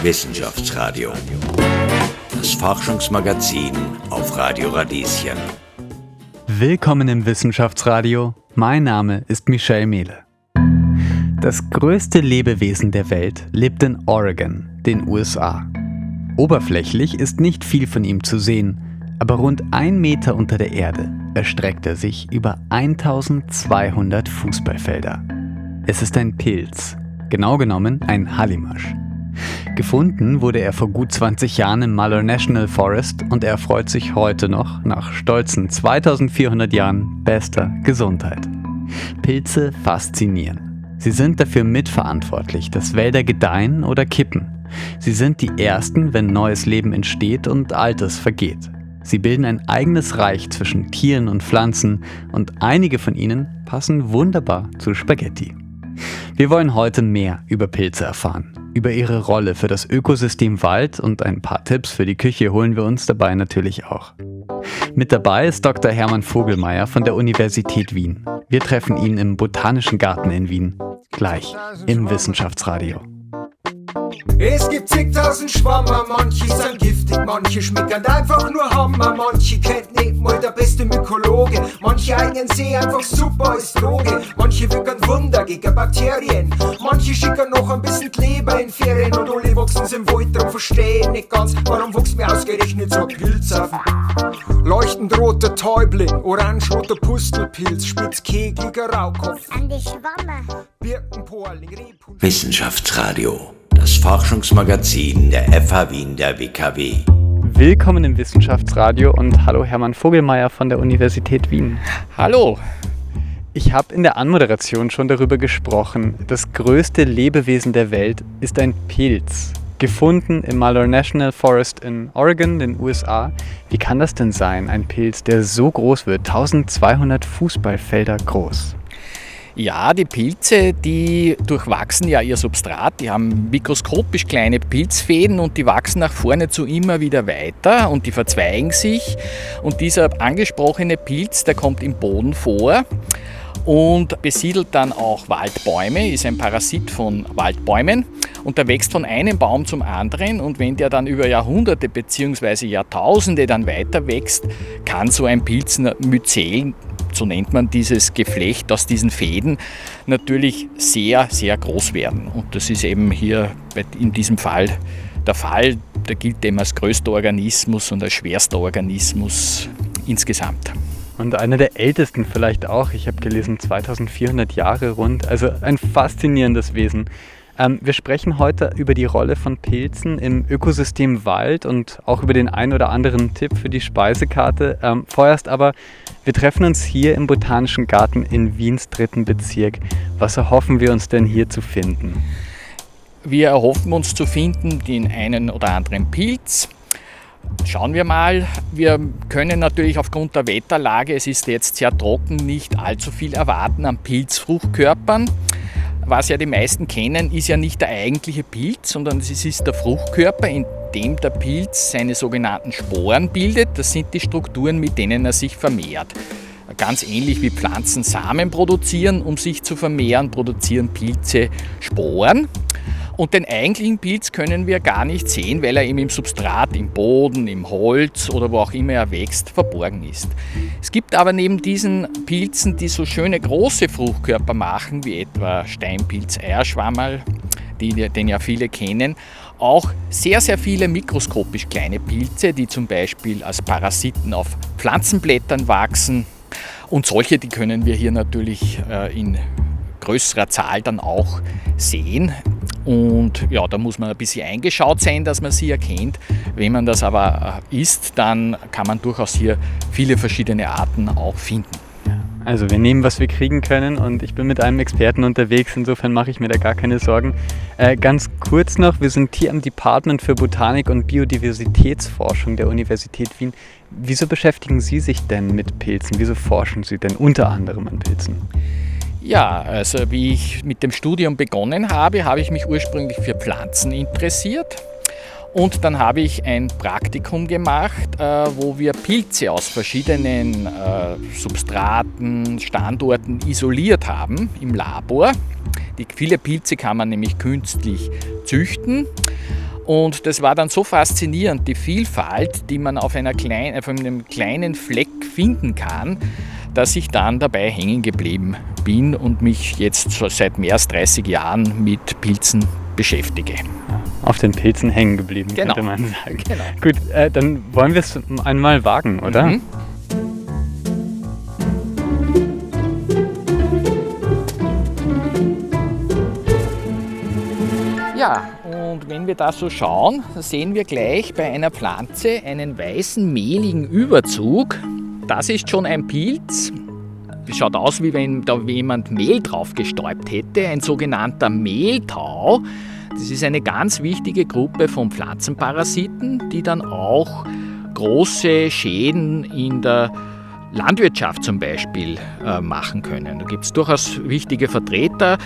Wissenschaftsradio. Das Forschungsmagazin auf Radio Radieschen. Willkommen im Wissenschaftsradio. Mein Name ist Michel Mehle. Das größte Lebewesen der Welt lebt in Oregon, den USA. Oberflächlich ist nicht viel von ihm zu sehen, aber rund ein Meter unter der Erde erstreckt er sich über 1200 Fußballfelder. Es ist ein Pilz, genau genommen ein Hallimasch. Gefunden wurde er vor gut 20 Jahren im Muller National Forest und er freut sich heute noch, nach stolzen 2400 Jahren, bester Gesundheit. Pilze faszinieren. Sie sind dafür mitverantwortlich, dass Wälder gedeihen oder kippen. Sie sind die ersten, wenn neues Leben entsteht und altes vergeht. Sie bilden ein eigenes Reich zwischen Tieren und Pflanzen und einige von ihnen passen wunderbar zu Spaghetti. Wir wollen heute mehr über Pilze erfahren, über ihre Rolle für das Ökosystem Wald und ein paar Tipps für die Küche holen wir uns dabei natürlich auch. Mit dabei ist Dr. Hermann Vogelmeier von der Universität Wien. Wir treffen ihn im Botanischen Garten in Wien. Gleich im Wissenschaftsradio. Es gibt zigtausend Schwammer, manche sind giftig, manche schmecken einfach nur Hammer, manche kennt nicht mal der beste Mykologe, manche eignen sie einfach super als Droge, manche wirken Wunder gegen Bakterien, manche schicken noch ein bisschen Kleber in Ferien und alle wachsen im Wald, drum verstehen nicht ganz, warum wächst mir ausgerechnet so ein Pilz auf. Leuchtend roter Täubling, orange-roter Pustelpilz, spitzkegeliger Raukopf. An die Schwammer. Birkenporling, Rebhund. Wissenschaftsradio das Forschungsmagazin der FH Wien der WKW. Willkommen im Wissenschaftsradio und hallo Hermann Vogelmeier von der Universität Wien. Hallo. Ich habe in der Anmoderation schon darüber gesprochen, das größte Lebewesen der Welt ist ein Pilz, gefunden im Malheur National Forest in Oregon, den USA. Wie kann das denn sein, ein Pilz, der so groß wird, 1200 Fußballfelder groß? Ja, die Pilze, die durchwachsen ja ihr Substrat, die haben mikroskopisch kleine Pilzfäden und die wachsen nach vorne zu immer wieder weiter und die verzweigen sich. Und dieser angesprochene Pilz, der kommt im Boden vor und besiedelt dann auch Waldbäume, ist ein Parasit von Waldbäumen und der wächst von einem Baum zum anderen und wenn der dann über Jahrhunderte bzw. Jahrtausende dann weiter wächst, kann so ein Pilz Myzel so nennt man dieses Geflecht aus diesen Fäden, natürlich sehr, sehr groß werden. Und das ist eben hier in diesem Fall der Fall. Der gilt eben als größter Organismus und als schwerster Organismus insgesamt. Und einer der ältesten vielleicht auch. Ich habe gelesen 2400 Jahre rund. Also ein faszinierendes Wesen. Ähm, wir sprechen heute über die Rolle von Pilzen im Ökosystem Wald und auch über den ein oder anderen Tipp für die Speisekarte. Ähm, vorerst aber, wir treffen uns hier im Botanischen Garten in Wiens dritten Bezirk. Was erhoffen wir uns denn hier zu finden? Wir erhoffen uns zu finden den einen oder anderen Pilz. Schauen wir mal. Wir können natürlich aufgrund der Wetterlage, es ist jetzt sehr trocken, nicht allzu viel erwarten an Pilzfruchtkörpern was ja die meisten kennen, ist ja nicht der eigentliche Pilz, sondern es ist der Fruchtkörper, in dem der Pilz seine sogenannten Sporen bildet. Das sind die Strukturen, mit denen er sich vermehrt. Ganz ähnlich wie Pflanzen Samen produzieren, um sich zu vermehren, produzieren Pilze Sporen. Und den eigentlichen Pilz können wir gar nicht sehen, weil er eben im Substrat, im Boden, im Holz oder wo auch immer er wächst, verborgen ist. Es gibt aber neben diesen Pilzen, die so schöne große Fruchtkörper machen, wie etwa Steinpilz, Eierschwammerl, den ja viele kennen, auch sehr, sehr viele mikroskopisch kleine Pilze, die zum Beispiel als Parasiten auf Pflanzenblättern wachsen. Und solche, die können wir hier natürlich äh, in größerer Zahl dann auch sehen. Und ja, da muss man ein bisschen eingeschaut sein, dass man sie erkennt. Wenn man das aber äh, isst, dann kann man durchaus hier viele verschiedene Arten auch finden. Also wir nehmen, was wir kriegen können und ich bin mit einem Experten unterwegs, insofern mache ich mir da gar keine Sorgen. Äh, ganz kurz noch, wir sind hier am Department für Botanik und Biodiversitätsforschung der Universität Wien. Wieso beschäftigen Sie sich denn mit Pilzen? Wieso forschen Sie denn unter anderem an Pilzen? Ja, also wie ich mit dem Studium begonnen habe, habe ich mich ursprünglich für Pflanzen interessiert. Und dann habe ich ein Praktikum gemacht, äh, wo wir Pilze aus verschiedenen äh, Substraten, Standorten isoliert haben im Labor. Die, viele Pilze kann man nämlich künstlich züchten. Und das war dann so faszinierend, die Vielfalt, die man auf, einer klein, auf einem kleinen Fleck finden kann, dass ich dann dabei hängen geblieben bin und mich jetzt seit mehr als 30 Jahren mit Pilzen beschäftige. Auf den Pilzen hängen geblieben, genau. könnte man sagen. Genau. Gut, äh, dann wollen wir es einmal wagen, oder? Mhm. Ja, und wenn wir da so schauen, sehen wir gleich bei einer Pflanze einen weißen, mehligen Überzug. Das ist schon ein Pilz. Schaut aus, wie wenn da jemand Mehl drauf gestäubt hätte, ein sogenannter Mehltau. Das ist eine ganz wichtige Gruppe von Pflanzenparasiten, die dann auch große Schäden in der Landwirtschaft zum Beispiel äh, machen können. Da gibt es durchaus wichtige Vertreter.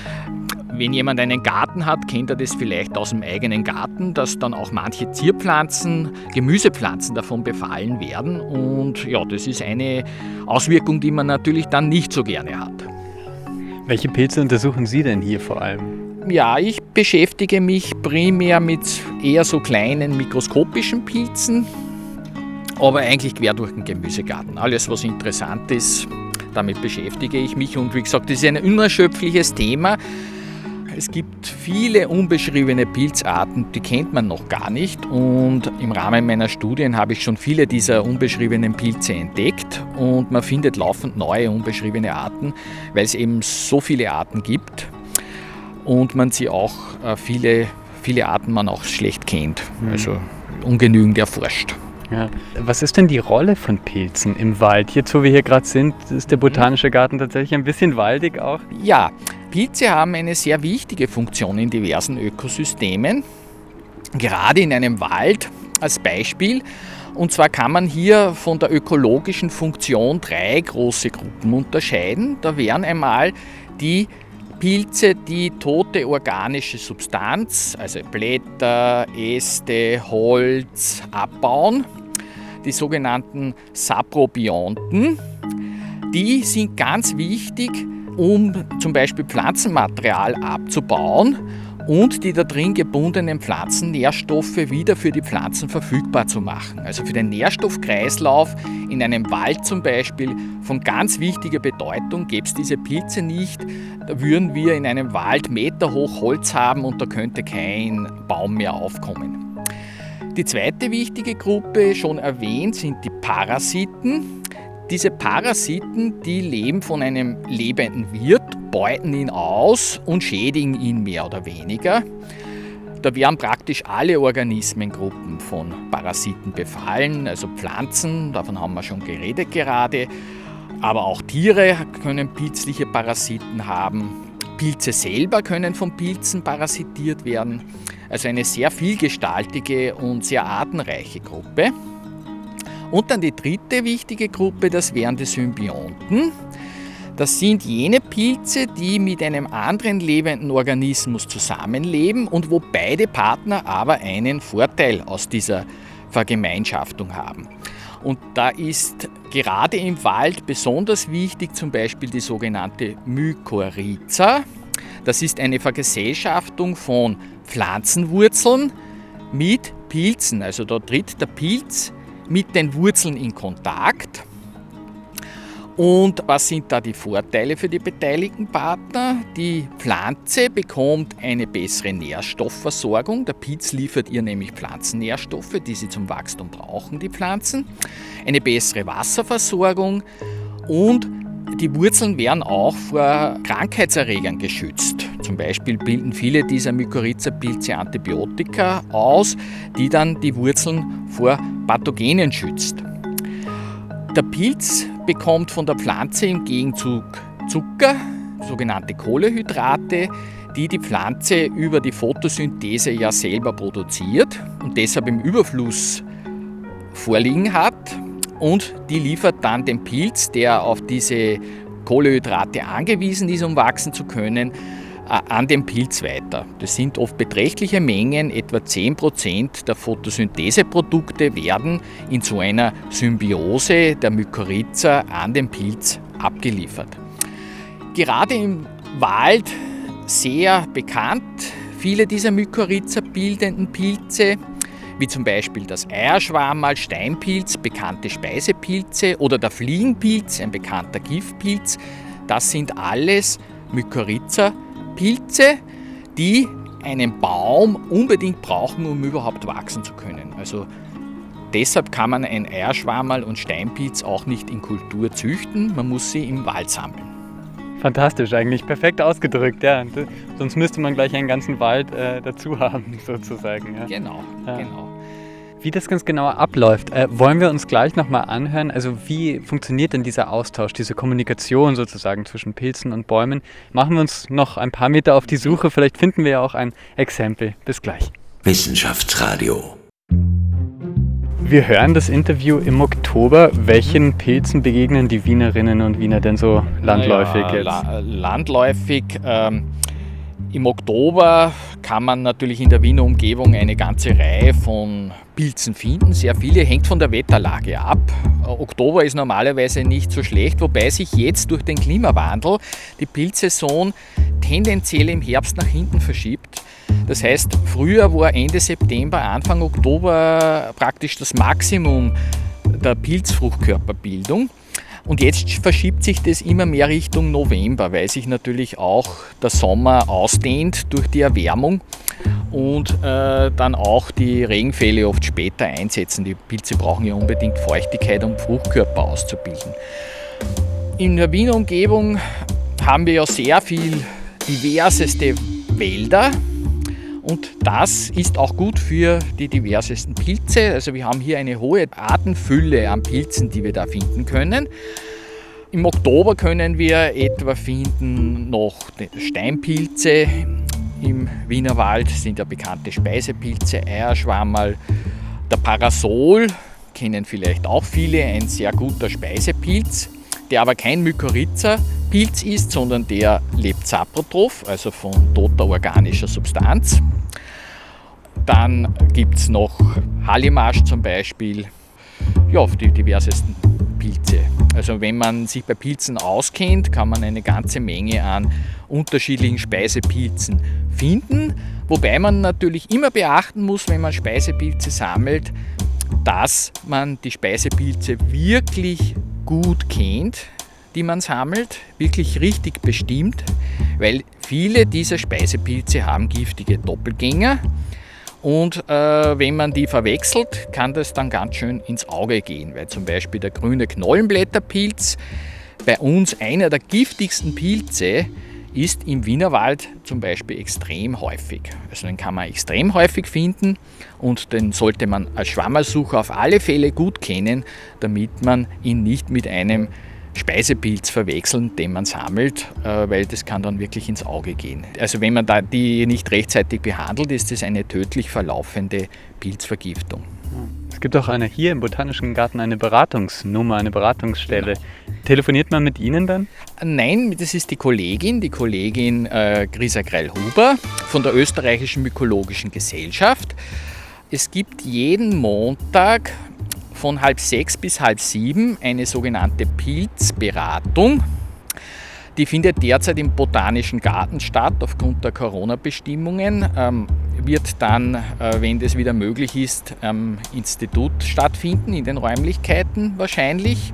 Wenn jemand einen Garten hat, kennt er das vielleicht aus dem eigenen Garten, dass dann auch manche Zierpflanzen, Gemüsepflanzen davon befallen werden. Und ja, das ist eine Auswirkung, die man natürlich dann nicht so gerne hat. Welche Pilze untersuchen Sie denn hier vor allem? Ja, ich beschäftige mich primär mit eher so kleinen mikroskopischen Pilzen, aber eigentlich quer durch den Gemüsegarten. Alles, was interessant ist, damit beschäftige ich mich. Und wie gesagt, das ist ein unerschöpfliches Thema. Es gibt viele unbeschriebene Pilzarten, die kennt man noch gar nicht. Und im Rahmen meiner Studien habe ich schon viele dieser unbeschriebenen Pilze entdeckt. Und man findet laufend neue unbeschriebene Arten, weil es eben so viele Arten gibt. Und man sie auch äh, viele, viele Arten man auch schlecht kennt. Mhm. Also ungenügend erforscht. Ja. Was ist denn die Rolle von Pilzen im Wald? Jetzt, wo wir hier gerade sind, ist der Botanische Garten tatsächlich ein bisschen waldig auch. Ja, Pilze haben eine sehr wichtige Funktion in diversen Ökosystemen, gerade in einem Wald als Beispiel. Und zwar kann man hier von der ökologischen Funktion drei große Gruppen unterscheiden. Da wären einmal die Pilze, die tote organische Substanz, also Blätter, Äste, Holz abbauen, die sogenannten Saprobionten. Die sind ganz wichtig um zum Beispiel Pflanzenmaterial abzubauen und die da drin gebundenen Pflanzennährstoffe wieder für die Pflanzen verfügbar zu machen. Also für den Nährstoffkreislauf in einem Wald zum Beispiel von ganz wichtiger Bedeutung. Gäbe es diese Pilze nicht, da würden wir in einem Wald meterhoch Holz haben und da könnte kein Baum mehr aufkommen. Die zweite wichtige Gruppe, schon erwähnt, sind die Parasiten. Diese Parasiten, die leben von einem lebenden Wirt, beuten ihn aus und schädigen ihn mehr oder weniger. Da werden praktisch alle Organismengruppen von Parasiten befallen, also Pflanzen, davon haben wir schon geredet gerade, aber auch Tiere können pilzliche Parasiten haben. Pilze selber können von Pilzen parasitiert werden. Also eine sehr vielgestaltige und sehr artenreiche Gruppe. Und dann die dritte wichtige Gruppe, das wären die Symbionten. Das sind jene Pilze, die mit einem anderen lebenden Organismus zusammenleben und wo beide Partner aber einen Vorteil aus dieser Vergemeinschaftung haben. Und da ist gerade im Wald besonders wichtig zum Beispiel die sogenannte Mykorrhiza. Das ist eine Vergesellschaftung von Pflanzenwurzeln mit Pilzen. Also da tritt der Pilz mit den Wurzeln in Kontakt. Und was sind da die Vorteile für die beteiligten Partner? Die Pflanze bekommt eine bessere Nährstoffversorgung. Der Pilz liefert ihr nämlich Pflanzennährstoffe, die sie zum Wachstum brauchen, die Pflanzen. Eine bessere Wasserversorgung und die Wurzeln werden auch vor Krankheitserregern geschützt. Zum Beispiel bilden viele dieser Mykorrhiza-Pilze Antibiotika aus, die dann die Wurzeln vor Pathogenen schützt. Der Pilz bekommt von der Pflanze im Gegenzug Zucker, sogenannte Kohlehydrate, die die Pflanze über die Photosynthese ja selber produziert und deshalb im Überfluss vorliegen hat. Und die liefert dann den Pilz, der auf diese Kohlehydrate angewiesen ist, um wachsen zu können, an den Pilz weiter. Das sind oft beträchtliche Mengen, etwa 10% der Photosyntheseprodukte werden in so einer Symbiose der Mykorrhiza an den Pilz abgeliefert. Gerade im Wald sehr bekannt viele dieser Mykorrhiza bildenden Pilze, wie zum Beispiel das Eierschwammerl, Steinpilz, bekannte Speisepilze oder der Fliegenpilz, ein bekannter Giftpilz, das sind alles Mykorrhiza-Pilze, die einen Baum unbedingt brauchen, um überhaupt wachsen zu können. Also deshalb kann man ein Eierschwammerl und Steinpilz auch nicht in Kultur züchten, man muss sie im Wald sammeln. Fantastisch eigentlich, perfekt ausgedrückt, ja. Sonst müsste man gleich einen ganzen Wald äh, dazu haben, sozusagen. Ja. Genau, ja. genau. Wie das ganz genau abläuft, äh, wollen wir uns gleich nochmal anhören. Also wie funktioniert denn dieser Austausch, diese Kommunikation sozusagen zwischen Pilzen und Bäumen? Machen wir uns noch ein paar Meter auf die Suche, vielleicht finden wir ja auch ein Exempel. Bis gleich. Wissenschaftsradio. Wir hören das Interview im Oktober. Welchen Pilzen begegnen die Wienerinnen und Wiener denn so landläufig jetzt? La landläufig. Ähm im Oktober kann man natürlich in der Wiener Umgebung eine ganze Reihe von Pilzen finden. Sehr viele hängt von der Wetterlage ab. Oktober ist normalerweise nicht so schlecht, wobei sich jetzt durch den Klimawandel die Pilzsaison tendenziell im Herbst nach hinten verschiebt. Das heißt, früher war Ende September, Anfang Oktober praktisch das Maximum der Pilzfruchtkörperbildung. Und jetzt verschiebt sich das immer mehr Richtung November, weil sich natürlich auch der Sommer ausdehnt durch die Erwärmung und äh, dann auch die Regenfälle oft später einsetzen. Die Pilze brauchen ja unbedingt Feuchtigkeit, um Fruchtkörper auszubilden. In der Wiener Umgebung haben wir ja sehr viel diverseste Wälder, und das ist auch gut für die diversesten Pilze. Also wir haben hier eine hohe Artenfülle an Pilzen, die wir da finden können. Im Oktober können wir etwa finden noch Steinpilze. Im Wienerwald sind ja bekannte Speisepilze, Eierschwammerl, der Parasol, kennen vielleicht auch viele, ein sehr guter Speisepilz, der aber kein Mykorrhiza-Pilz ist, sondern der lebt saprotroph, also von toter organischer Substanz. Dann gibt es noch Hallimasch zum Beispiel, ja, die diversesten Pilze. Also wenn man sich bei Pilzen auskennt, kann man eine ganze Menge an unterschiedlichen Speisepilzen finden. Wobei man natürlich immer beachten muss, wenn man Speisepilze sammelt, dass man die Speisepilze wirklich gut kennt, die man sammelt, wirklich richtig bestimmt, weil viele dieser Speisepilze haben giftige Doppelgänger und äh, wenn man die verwechselt, kann das dann ganz schön ins Auge gehen, weil zum Beispiel der grüne Knollenblätterpilz bei uns einer der giftigsten Pilze ist im Wienerwald zum Beispiel extrem häufig. Also den kann man extrem häufig finden und den sollte man als Schwammersucher auf alle Fälle gut kennen, damit man ihn nicht mit einem Speisepilz verwechseln, den man sammelt, äh, weil das kann dann wirklich ins Auge gehen. Also wenn man da die nicht rechtzeitig behandelt, ist das eine tödlich verlaufende Pilzvergiftung. Gibt auch eine hier im Botanischen Garten eine Beratungsnummer, eine Beratungsstelle. Genau. Telefoniert man mit Ihnen dann? Nein, das ist die Kollegin, die Kollegin äh, Grisa Greil-Huber von der Österreichischen Mykologischen Gesellschaft. Es gibt jeden Montag von halb sechs bis halb sieben eine sogenannte Pilzberatung. Die findet derzeit im Botanischen Garten statt aufgrund der Corona-Bestimmungen. Ähm, wird dann, äh, wenn das wieder möglich ist, am Institut stattfinden, in den Räumlichkeiten wahrscheinlich.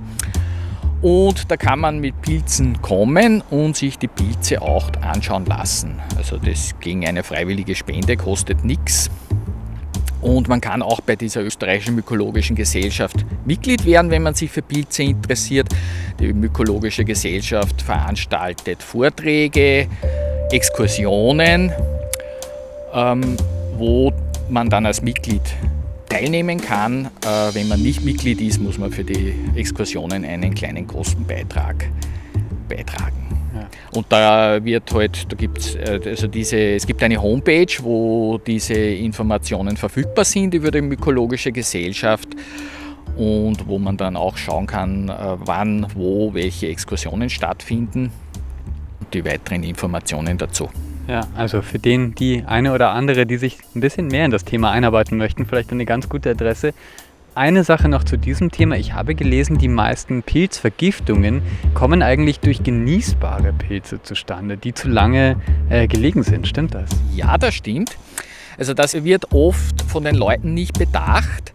Und da kann man mit Pilzen kommen und sich die Pilze auch anschauen lassen. Also das gegen eine freiwillige Spende kostet nichts. Und man kann auch bei dieser österreichischen mykologischen Gesellschaft Mitglied werden, wenn man sich für Pilze interessiert. Die mykologische Gesellschaft veranstaltet Vorträge, Exkursionen, ähm, wo man dann als Mitglied teilnehmen kann. Äh, wenn man nicht Mitglied ist, muss man für die Exkursionen einen kleinen Kostenbeitrag beitragen. Und da wird halt, da gibt's, äh, also diese, es gibt eine Homepage, wo diese Informationen verfügbar sind über die Mykologische Gesellschaft und wo man dann auch schauen kann, äh, wann, wo, welche Exkursionen stattfinden und die weiteren Informationen dazu. Ja, also für den, die eine oder andere, die sich ein bisschen mehr in das Thema einarbeiten möchten, vielleicht eine ganz gute Adresse eine Sache noch zu diesem Thema. Ich habe gelesen, die meisten Pilzvergiftungen kommen eigentlich durch genießbare Pilze zustande, die zu lange äh, gelegen sind. Stimmt das? Ja, das stimmt. Also das wird oft von den Leuten nicht bedacht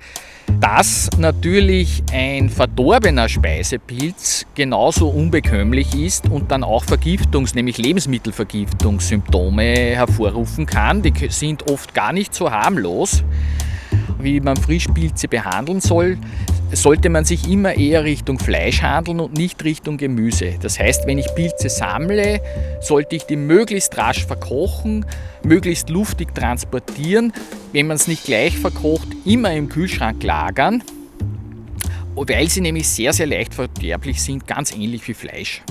dass natürlich ein verdorbener Speisepilz genauso unbekömmlich ist und dann auch Vergiftungs-, nämlich Lebensmittelvergiftungssymptome hervorrufen kann. Die sind oft gar nicht so harmlos, wie man Frischpilze behandeln soll sollte man sich immer eher Richtung Fleisch handeln und nicht Richtung Gemüse. Das heißt, wenn ich Pilze sammle, sollte ich die möglichst rasch verkochen, möglichst luftig transportieren. Wenn man es nicht gleich verkocht, immer im Kühlschrank lagern, weil sie nämlich sehr, sehr leicht verderblich sind, ganz ähnlich wie Fleisch.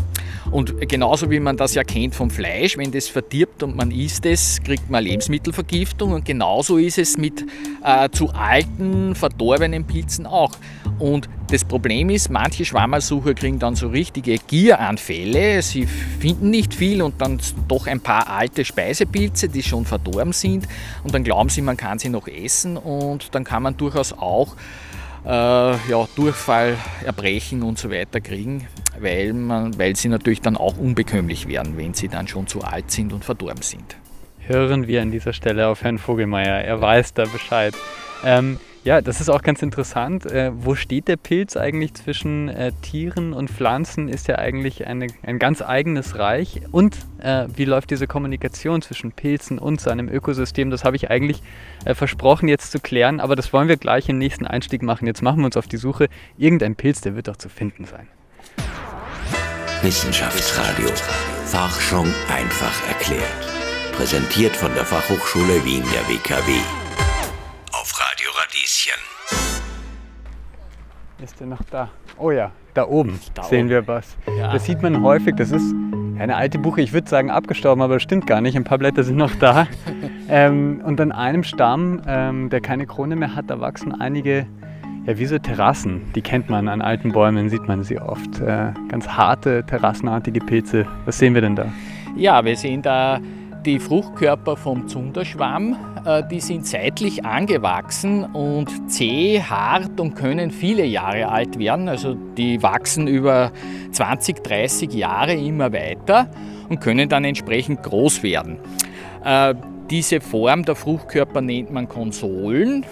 Und genauso wie man das ja kennt vom Fleisch, wenn das verdirbt und man isst es, kriegt man Lebensmittelvergiftung. Und genauso ist es mit äh, zu alten, verdorbenen Pilzen auch. Und das Problem ist, manche Schwammersucher kriegen dann so richtige Gieranfälle. Sie finden nicht viel und dann doch ein paar alte Speisepilze, die schon verdorben sind. Und dann glauben sie, man kann sie noch essen. Und dann kann man durchaus auch ja, Durchfall, Erbrechen und so weiter kriegen weil, man, weil sie natürlich dann auch unbekömmlich werden, wenn sie dann schon zu alt sind und verdorben sind. Hören wir an dieser Stelle auf Herrn Vogelmeier, er weiß da Bescheid. Ähm, ja, das ist auch ganz interessant. Äh, wo steht der Pilz eigentlich zwischen äh, Tieren und Pflanzen? Ist ja eigentlich eine, ein ganz eigenes Reich. Und äh, wie läuft diese Kommunikation zwischen Pilzen und seinem Ökosystem? Das habe ich eigentlich äh, versprochen jetzt zu klären, aber das wollen wir gleich im nächsten Einstieg machen. Jetzt machen wir uns auf die Suche. Irgendein Pilz, der wird doch zu finden sein. Wissenschaftsradio. Forschung einfach erklärt. Präsentiert von der Fachhochschule Wien der WKW. Radieschen. Ist der noch da? Oh ja, da oben da sehen oben. wir was. Ja. Das sieht man häufig. Das ist eine alte Buche, ich würde sagen abgestorben, aber das stimmt gar nicht. Ein paar Blätter sind noch da. ähm, und an einem Stamm, ähm, der keine Krone mehr hat, da wachsen einige ja, wie so Terrassen. Die kennt man an alten Bäumen, sieht man sie oft. Äh, ganz harte, terrassenartige Pilze. Was sehen wir denn da? Ja, wir sehen da die Fruchtkörper vom Zunderschwamm. Äh, die sind seitlich angewachsen und zäh, hart und können viele Jahre alt werden. Also die wachsen über 20, 30 Jahre immer weiter und können dann entsprechend groß werden. Äh, diese Form der Fruchtkörper nennt man Konsolen.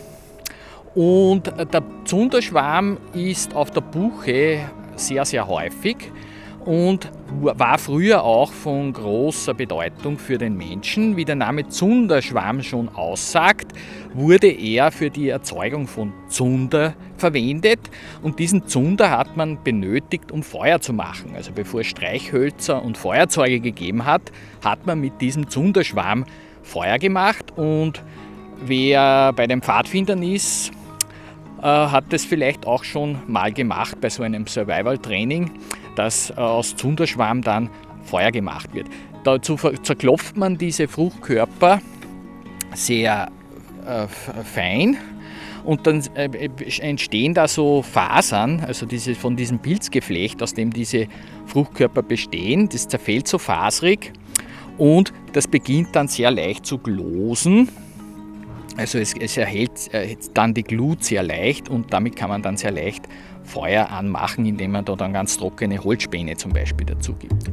Und der Zunderschwarm ist auf der Buche sehr, sehr häufig und war früher auch von großer Bedeutung für den Menschen. Wie der Name Zunderschwamm schon aussagt, wurde er für die Erzeugung von Zunder verwendet und diesen Zunder hat man benötigt, um Feuer zu machen. Also bevor es Streichhölzer und Feuerzeuge gegeben hat, hat man mit diesem Zunderschwamm Feuer gemacht und wer bei den Pfadfindern ist, äh, hat das vielleicht auch schon mal gemacht bei so einem Survival-Training, dass äh, aus Zunderschwamm dann Feuer gemacht wird. Dazu zerklopft man diese Fruchtkörper sehr äh, fein und dann äh, entstehen da so Fasern, also diese, von diesem Pilzgeflecht, aus dem diese Fruchtkörper bestehen. Das zerfällt so faserig und das beginnt dann sehr leicht zu glosen also es, es erhält dann die Glut sehr leicht und damit kann man dann sehr leicht Feuer anmachen, indem man da dann ganz trockene Holzspäne zum Beispiel dazu gibt.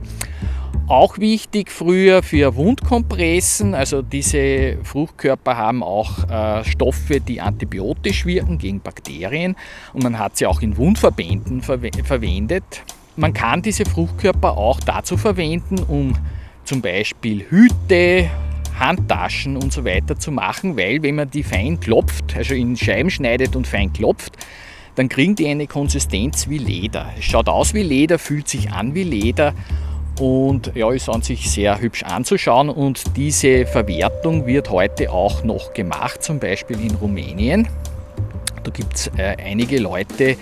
Auch wichtig früher für Wundkompressen, also diese Fruchtkörper haben auch äh, Stoffe, die antibiotisch wirken gegen Bakterien und man hat sie auch in Wundverbänden verwe verwendet. Man kann diese Fruchtkörper auch dazu verwenden, um zum Beispiel Hüte, Handtaschen und so weiter zu machen, weil wenn man die fein klopft, also in Scheiben schneidet und fein klopft, dann kriegen die eine Konsistenz wie Leder. Es schaut aus wie Leder, fühlt sich an wie Leder und ja, ist an sich sehr hübsch anzuschauen und diese Verwertung wird heute auch noch gemacht, zum Beispiel in Rumänien. Da gibt es äh, einige Leute,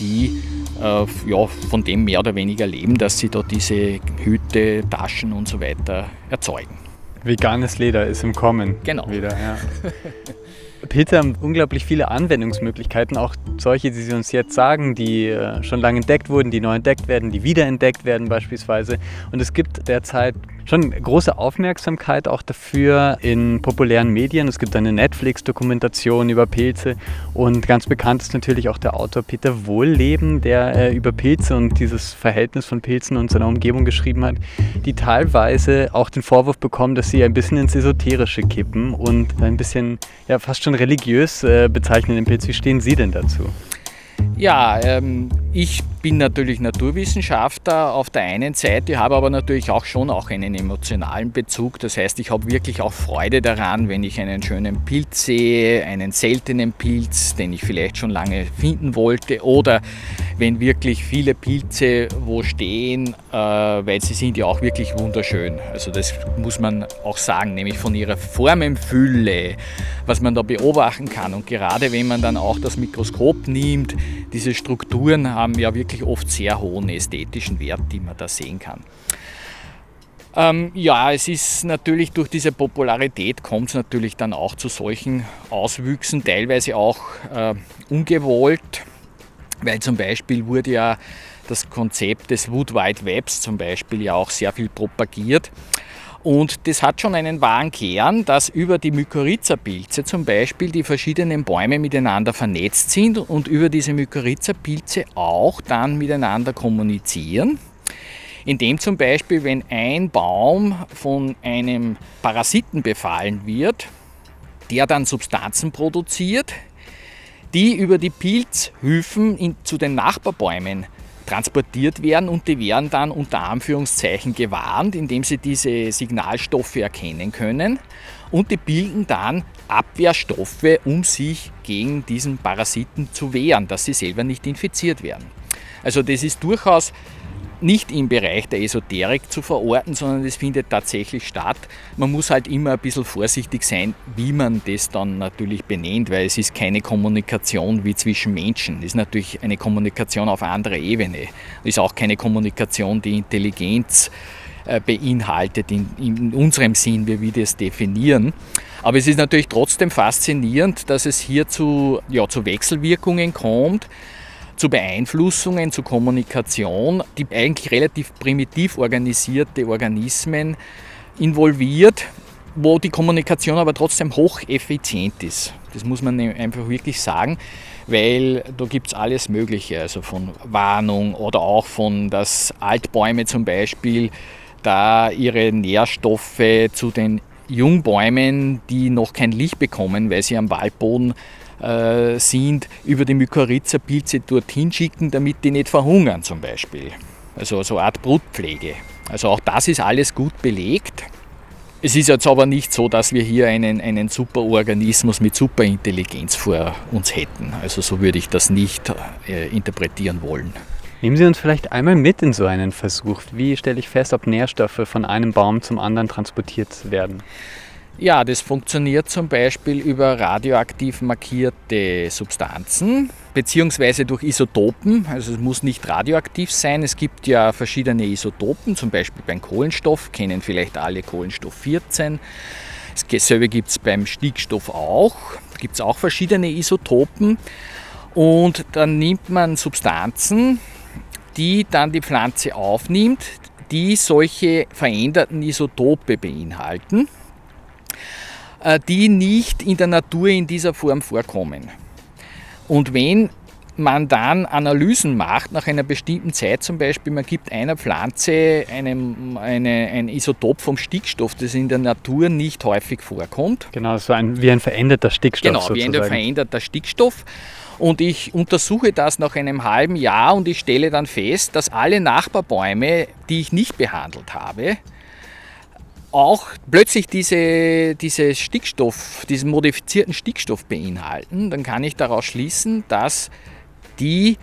die äh, ja, von dem mehr oder weniger leben, dass sie da diese Hüte, Taschen und so weiter erzeugen. Veganes Leder ist im Kommen. Genau. Wieder, ja. Pilze haben unglaublich viele Anwendungsmöglichkeiten, auch solche, die Sie uns jetzt sagen, die äh, schon lange entdeckt wurden, die neu entdeckt werden, die wiederentdeckt werden beispielsweise. Und es gibt derzeit schon große Aufmerksamkeit auch dafür in populären Medien. Es gibt eine Netflix-Dokumentation über Pilze und ganz bekannt ist natürlich auch der Autor Peter Wohlleben, der äh, über Pilze und dieses Verhältnis von Pilzen und seiner Umgebung geschrieben hat, die teilweise auch den Vorwurf bekommen, dass sie ein bisschen ins Esoterische kippen und ein bisschen ja, fast schon religiös äh, bezeichnen den Pilz. Wie stehen Sie denn dazu? Ja, ähm, ich bin natürlich Naturwissenschaftler auf der einen Seite, habe aber natürlich auch schon auch einen emotionalen Bezug. Das heißt, ich habe wirklich auch Freude daran, wenn ich einen schönen Pilz sehe, einen seltenen Pilz, den ich vielleicht schon lange finden wollte, oder wenn wirklich viele Pilze wo stehen, äh, weil sie sind ja auch wirklich wunderschön. Also das muss man auch sagen, nämlich von ihrer Formenfülle, was man da beobachten kann. Und gerade wenn man dann auch das Mikroskop nimmt, diese Strukturen haben ja wirklich oft sehr hohen ästhetischen Wert, die man da sehen kann. Ähm, ja, es ist natürlich durch diese Popularität kommt es natürlich dann auch zu solchen Auswüchsen, teilweise auch äh, ungewollt, weil zum Beispiel wurde ja das Konzept des Wood Wide Webs zum Beispiel ja auch sehr viel propagiert. Und das hat schon einen wahren Kern, dass über die Mykorrhiza-Pilze zum Beispiel die verschiedenen Bäume miteinander vernetzt sind und über diese Mykorrhiza-Pilze auch dann miteinander kommunizieren. Indem zum Beispiel, wenn ein Baum von einem Parasiten befallen wird, der dann Substanzen produziert, die über die Pilzhüfen in, zu den Nachbarbäumen transportiert werden und die werden dann unter Anführungszeichen gewarnt, indem sie diese Signalstoffe erkennen können und die bilden dann Abwehrstoffe, um sich gegen diesen Parasiten zu wehren, dass sie selber nicht infiziert werden. Also das ist durchaus nicht im Bereich der Esoterik zu verorten, sondern das findet tatsächlich statt. Man muss halt immer ein bisschen vorsichtig sein, wie man das dann natürlich benennt, weil es ist keine Kommunikation wie zwischen Menschen. Es ist natürlich eine Kommunikation auf anderer Ebene. Es ist auch keine Kommunikation, die Intelligenz äh, beinhaltet in, in unserem Sinn, wie wir das definieren. Aber es ist natürlich trotzdem faszinierend, dass es hier zu, ja, zu Wechselwirkungen kommt zu Beeinflussungen, zu Kommunikation, die eigentlich relativ primitiv organisierte Organismen involviert, wo die Kommunikation aber trotzdem hocheffizient ist. Das muss man einfach wirklich sagen, weil da gibt es alles Mögliche, also von Warnung oder auch von, dass Altbäume zum Beispiel da ihre Nährstoffe zu den Jungbäumen, die noch kein Licht bekommen, weil sie am Waldboden äh, sind, über die Mykorrhiza-Pilze dorthin schicken, damit die nicht verhungern zum Beispiel. Also so eine Art Brutpflege. Also auch das ist alles gut belegt. Es ist jetzt aber nicht so, dass wir hier einen, einen Superorganismus mit Superintelligenz vor uns hätten. Also so würde ich das nicht äh, interpretieren wollen. Nehmen Sie uns vielleicht einmal mit in so einen Versuch. Wie stelle ich fest, ob Nährstoffe von einem Baum zum anderen transportiert werden? Ja, das funktioniert zum Beispiel über radioaktiv markierte Substanzen beziehungsweise durch Isotopen. Also es muss nicht radioaktiv sein. Es gibt ja verschiedene Isotopen, zum Beispiel beim Kohlenstoff, kennen vielleicht alle Kohlenstoff 14. Dasselbe gibt es beim Stickstoff auch. Da gibt es auch verschiedene Isotopen. Und dann nimmt man Substanzen, die dann die Pflanze aufnimmt, die solche veränderten Isotope beinhalten. Äh, die nicht in der Natur in dieser Form vorkommen. Und wenn man dann Analysen macht nach einer bestimmten Zeit, zum Beispiel man gibt einer Pflanze einem, eine, ein Isotop vom Stickstoff, das in der Natur nicht häufig vorkommt. Genau, so ein, wie ein veränderter Stickstoff. Genau, sozusagen. wie ein veränderter Stickstoff. Und ich untersuche das nach einem halben Jahr und ich stelle dann fest, dass alle Nachbarbäume, die ich nicht behandelt habe, auch plötzlich diese, diese Stickstoff, diesen modifizierten Stickstoff beinhalten, dann kann ich daraus schließen, dass die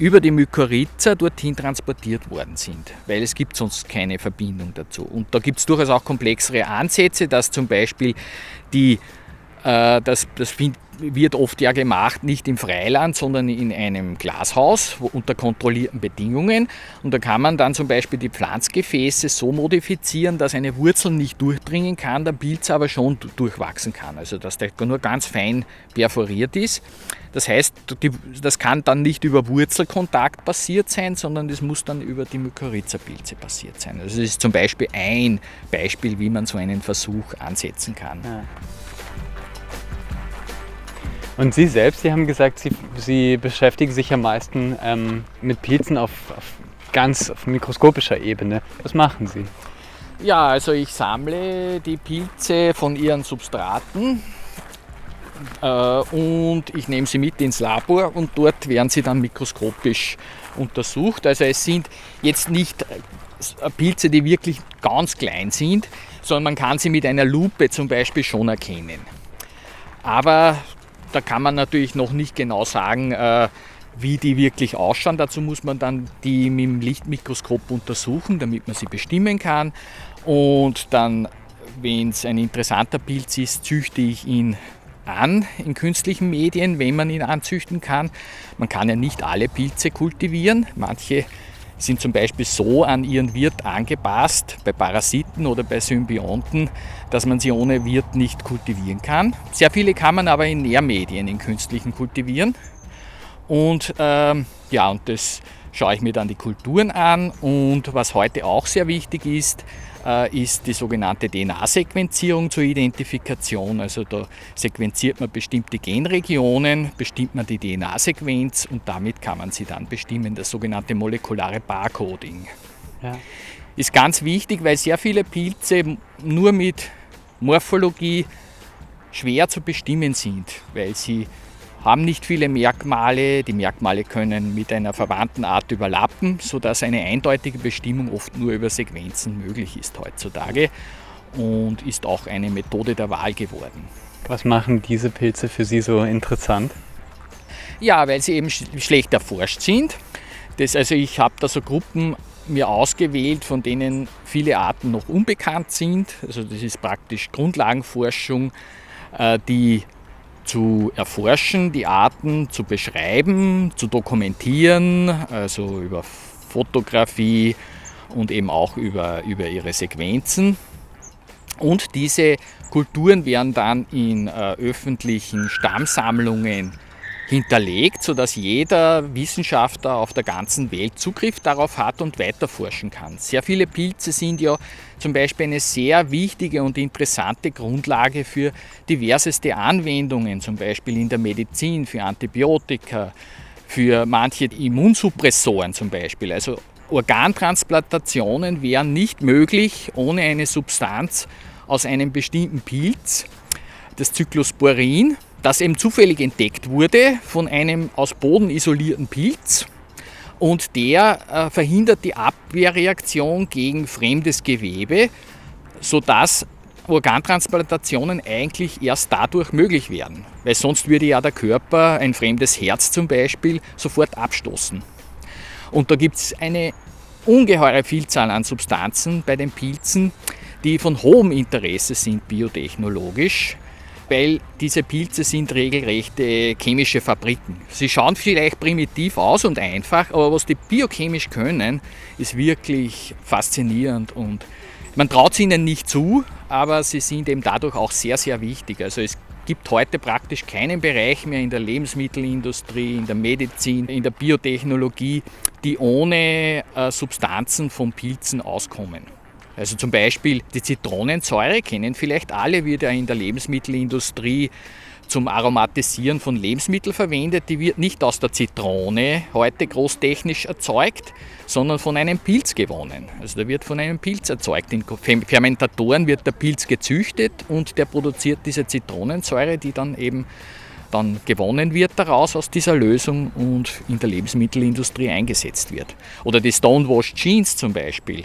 über die Mykorrhiza dorthin transportiert worden sind, weil es gibt sonst keine Verbindung dazu. Und da gibt es durchaus auch komplexere Ansätze, dass zum Beispiel die, äh, das, das wird oft ja gemacht, nicht im Freiland, sondern in einem Glashaus unter kontrollierten Bedingungen. Und da kann man dann zum Beispiel die Pflanzgefäße so modifizieren, dass eine Wurzel nicht durchdringen kann, der Pilz aber schon durchwachsen kann. Also dass der nur ganz fein perforiert ist. Das heißt, das kann dann nicht über Wurzelkontakt passiert sein, sondern das muss dann über die Mykorrhiza-Pilze passiert sein. Also das ist zum Beispiel ein Beispiel, wie man so einen Versuch ansetzen kann. Ja. Und Sie selbst, Sie haben gesagt, Sie, Sie beschäftigen sich am meisten ähm, mit Pilzen auf, auf ganz auf mikroskopischer Ebene. Was machen Sie? Ja, also ich sammle die Pilze von ihren Substraten äh, und ich nehme sie mit ins Labor und dort werden sie dann mikroskopisch untersucht. Also es sind jetzt nicht äh, Pilze, die wirklich ganz klein sind, sondern man kann sie mit einer Lupe zum Beispiel schon erkennen. Aber da kann man natürlich noch nicht genau sagen, äh, wie die wirklich ausschauen. Dazu muss man dann die mit dem Lichtmikroskop untersuchen, damit man sie bestimmen kann. Und dann, wenn es ein interessanter Pilz ist, züchte ich ihn an in künstlichen Medien, wenn man ihn anzüchten kann. Man kann ja nicht alle Pilze kultivieren. Manche sind zum Beispiel so an ihren Wirt angepasst, bei Parasiten oder bei Symbionten, dass man sie ohne Wirt nicht kultivieren kann. Sehr viele kann man aber in Nährmedien, in künstlichen kultivieren. Und ähm, ja, und das schaue ich mir dann die Kulturen an. Und was heute auch sehr wichtig ist, äh, ist die sogenannte DNA-Sequenzierung zur Identifikation. Also da sequenziert man bestimmte Genregionen, bestimmt man die DNA-Sequenz und damit kann man sie dann bestimmen, das sogenannte molekulare Barcoding. Ja. Ist ganz wichtig, weil sehr viele Pilze nur mit Morphologie schwer zu bestimmen sind, weil sie haben nicht viele Merkmale. Die Merkmale können mit einer verwandten Art überlappen, sodass eine eindeutige Bestimmung oft nur über Sequenzen möglich ist heutzutage und ist auch eine Methode der Wahl geworden. Was machen diese Pilze für Sie so interessant? Ja, weil sie eben sch schlecht erforscht sind. Das, also ich habe da so Gruppen mir ausgewählt, von denen viele Arten noch unbekannt sind. Also das ist praktisch Grundlagenforschung, äh, die zu erforschen, die Arten zu beschreiben, zu dokumentieren, also über Fotografie und eben auch über, über ihre Sequenzen. Und diese Kulturen werden dann in äh, öffentlichen Stammsammlungen hinterlegt, sodass jeder Wissenschaftler auf der ganzen Welt Zugriff darauf hat und weiterforschen kann. Sehr viele Pilze sind ja zum Beispiel eine sehr wichtige und interessante Grundlage für diverseste Anwendungen, zum Beispiel in der Medizin, für Antibiotika, für manche Immunsuppressoren zum Beispiel. Also Organtransplantationen wären nicht möglich ohne eine Substanz aus einem bestimmten Pilz, das Cyclosporin, das eben zufällig entdeckt wurde von einem aus Boden isolierten Pilz. Und der äh, verhindert die Abwehrreaktion gegen fremdes Gewebe, sodass Organtransplantationen eigentlich erst dadurch möglich werden. Weil sonst würde ja der Körper ein fremdes Herz zum Beispiel sofort abstoßen. Und da gibt es eine ungeheure Vielzahl an Substanzen bei den Pilzen, die von hohem Interesse sind biotechnologisch weil diese Pilze sind regelrechte chemische Fabriken. Sie schauen vielleicht primitiv aus und einfach, aber was die biochemisch können, ist wirklich faszinierend und man traut es ihnen nicht zu, aber sie sind eben dadurch auch sehr, sehr wichtig. Also es gibt heute praktisch keinen Bereich mehr in der Lebensmittelindustrie, in der Medizin, in der Biotechnologie, die ohne äh, Substanzen von Pilzen auskommen. Also zum Beispiel die Zitronensäure kennen vielleicht alle, wird ja in der Lebensmittelindustrie zum Aromatisieren von Lebensmitteln verwendet. Die wird nicht aus der Zitrone heute großtechnisch erzeugt, sondern von einem Pilz gewonnen. Also da wird von einem Pilz erzeugt. In Fermentatoren wird der Pilz gezüchtet und der produziert diese Zitronensäure, die dann eben dann gewonnen wird daraus aus dieser Lösung und in der Lebensmittelindustrie eingesetzt wird. Oder die Stonewashed Jeans zum Beispiel.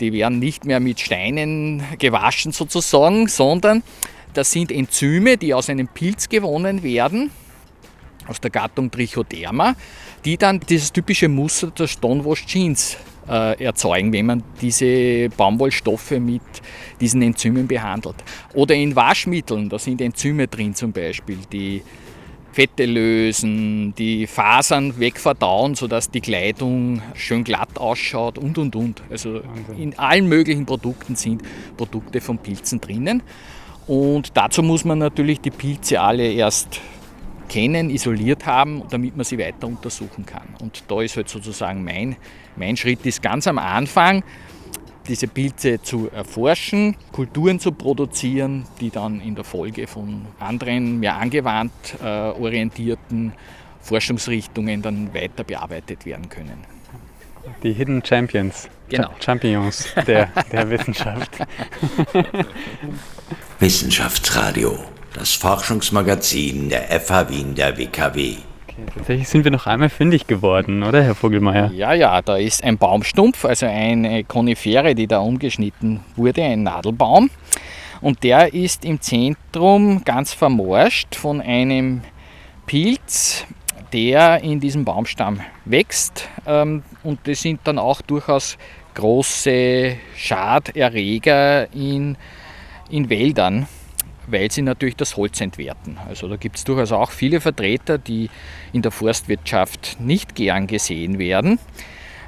Die werden nicht mehr mit Steinen gewaschen sozusagen, sondern das sind Enzyme, die aus einem Pilz gewonnen werden, aus der Gattung Trichoderma, die dann dieses typische Muster der Stonewash Jeans äh, erzeugen, wenn man diese Baumwollstoffe mit diesen Enzymen behandelt. Oder in Waschmitteln, da sind Enzyme drin zum Beispiel, die Fette lösen, die Fasern wegverdauen, sodass die Kleidung schön glatt ausschaut und und und. Also in allen möglichen Produkten sind Produkte von Pilzen drinnen. Und dazu muss man natürlich die Pilze alle erst kennen, isoliert haben, damit man sie weiter untersuchen kann. Und da ist halt sozusagen mein, mein Schritt ist ganz am Anfang, diese Pilze zu erforschen, Kulturen zu produzieren, die dann in der Folge von anderen mehr angewandt äh, orientierten Forschungsrichtungen dann weiter bearbeitet werden können. Die Hidden Champions, genau. Champions der, der Wissenschaft. Wissenschaftsradio, das Forschungsmagazin der FH Wien der WKW. Okay, tatsächlich sind wir noch einmal fündig geworden, oder Herr Vogelmeier? Ja, ja, da ist ein Baumstumpf, also eine Konifere, die da umgeschnitten wurde, ein Nadelbaum. Und der ist im Zentrum ganz vermorscht von einem Pilz, der in diesem Baumstamm wächst. Ähm, und das sind dann auch durchaus große Schaderreger in, in Wäldern weil sie natürlich das Holz entwerten. Also da gibt es durchaus auch viele Vertreter, die in der Forstwirtschaft nicht gern gesehen werden,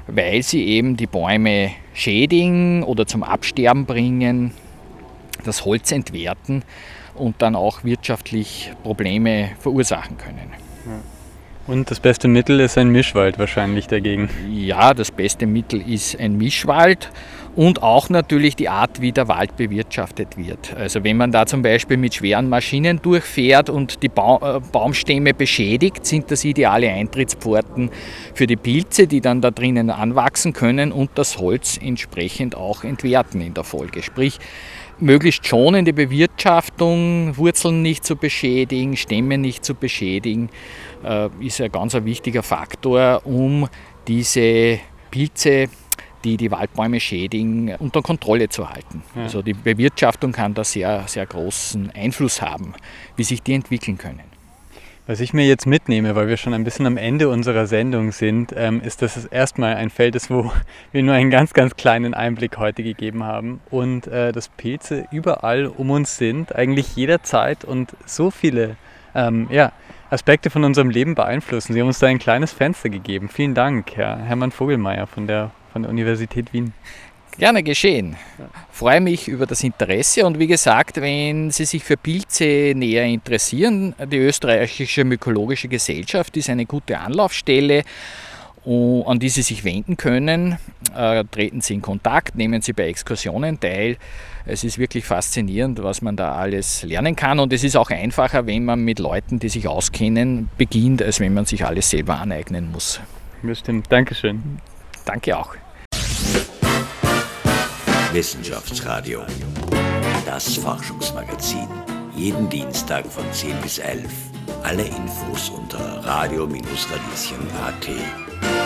weil sie eben die Bäume schädigen oder zum Absterben bringen, das Holz entwerten und dann auch wirtschaftlich Probleme verursachen können. Und das beste Mittel ist ein Mischwald wahrscheinlich dagegen. Ja, das beste Mittel ist ein Mischwald und auch natürlich die Art, wie der Wald bewirtschaftet wird. Also wenn man da zum Beispiel mit schweren Maschinen durchfährt und die ba äh, Baumstämme beschädigt, sind das ideale Eintrittspforten für die Pilze, die dann da drinnen anwachsen können und das Holz entsprechend auch entwerten in der Folge. Sprich, möglichst schonende Bewirtschaftung, Wurzeln nicht zu beschädigen, Stämme nicht zu beschädigen, äh, ist ein ganz wichtiger Faktor, um diese Pilze die die Waldbäume schädigen, unter Kontrolle zu halten. Ja. Also die Bewirtschaftung kann da sehr, sehr großen Einfluss haben, wie sich die entwickeln können. Was ich mir jetzt mitnehme, weil wir schon ein bisschen am Ende unserer Sendung sind, ähm, ist, dass es erstmal ein Feld ist, wo wir nur einen ganz, ganz kleinen Einblick heute gegeben haben und äh, dass Pilze überall um uns sind, eigentlich jederzeit und so viele ähm, ja, Aspekte von unserem Leben beeinflussen. Sie haben uns da ein kleines Fenster gegeben. Vielen Dank, Herr Hermann Vogelmeier von der von der Universität Wien. Gerne geschehen. Freue mich über das Interesse und wie gesagt, wenn Sie sich für Pilze näher interessieren, die Österreichische Mykologische Gesellschaft ist eine gute Anlaufstelle, an die Sie sich wenden können. Äh, treten Sie in Kontakt, nehmen Sie bei Exkursionen teil. Es ist wirklich faszinierend, was man da alles lernen kann und es ist auch einfacher, wenn man mit Leuten, die sich auskennen, beginnt, als wenn man sich alles selber aneignen muss. Bestimmt. Dankeschön. Danke auch. Wissenschaftsradio. Das Forschungsmagazin. Jeden Dienstag von 10 bis 11. Alle Infos unter radio-radieschen.at.